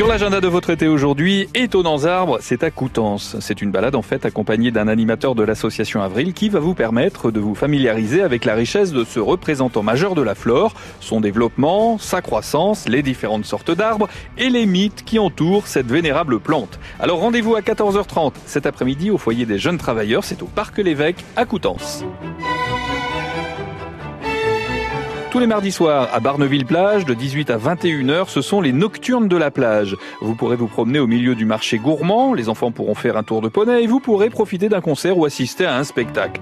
Sur l'agenda de votre été aujourd'hui, Étonnants arbres, c'est à Coutances. C'est une balade en fait accompagnée d'un animateur de l'association Avril qui va vous permettre de vous familiariser avec la richesse de ce représentant majeur de la flore, son développement, sa croissance, les différentes sortes d'arbres et les mythes qui entourent cette vénérable plante. Alors rendez-vous à 14h30 cet après-midi au foyer des jeunes travailleurs, c'est au Parc L'évêque à Coutances. Tous les mardis soirs à Barneville-Plage, de 18 à 21h, ce sont les nocturnes de la plage. Vous pourrez vous promener au milieu du marché gourmand, les enfants pourront faire un tour de poney et vous pourrez profiter d'un concert ou assister à un spectacle.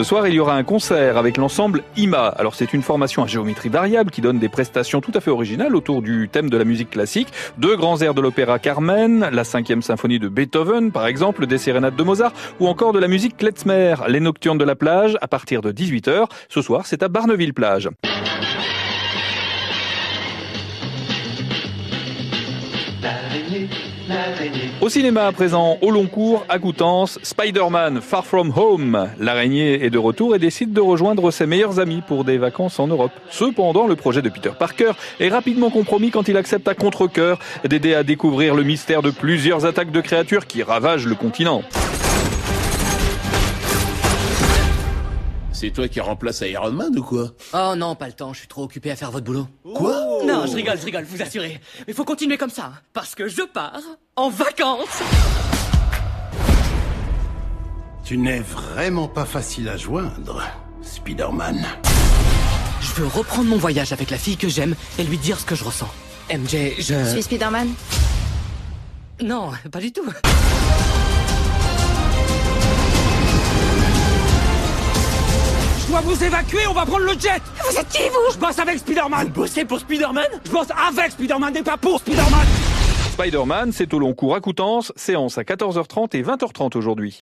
Ce soir, il y aura un concert avec l'ensemble IMA. Alors, c'est une formation à géométrie variable qui donne des prestations tout à fait originales autour du thème de la musique classique. Deux grands airs de l'opéra Carmen, la cinquième symphonie de Beethoven, par exemple, des sérénades de Mozart, ou encore de la musique Klezmer, les nocturnes de la plage, à partir de 18h. Ce soir, c'est à Barneville-Plage. Au cinéma à présent, au long cours, à Coutances, Spider-Man Far From Home. L'araignée est de retour et décide de rejoindre ses meilleurs amis pour des vacances en Europe. Cependant, le projet de Peter Parker est rapidement compromis quand il accepte à contre-cœur d'aider à découvrir le mystère de plusieurs attaques de créatures qui ravagent le continent. C'est toi qui remplace Iron Man ou quoi? Oh non, pas le temps, je suis trop occupé à faire votre boulot. Quoi? Non, je rigole, je rigole, vous assurez. Mais faut continuer comme ça, hein, parce que je pars en vacances Tu n'es vraiment pas facile à joindre, Spider-Man. Je veux reprendre mon voyage avec la fille que j'aime et lui dire ce que je ressens. MJ, je... Je suis Spider-Man? Non, pas du tout. Dois vous évacuer, on va prendre le jet. Vous êtes qui, vous? Je bosse avec Spider-Man. Vous bossez pour Spider-Man? Je bosse avec Spider-Man et pas pour Spider-Man. Spider-Man, c'est au long cours à Coutances, séance à 14h30 et 20h30 aujourd'hui.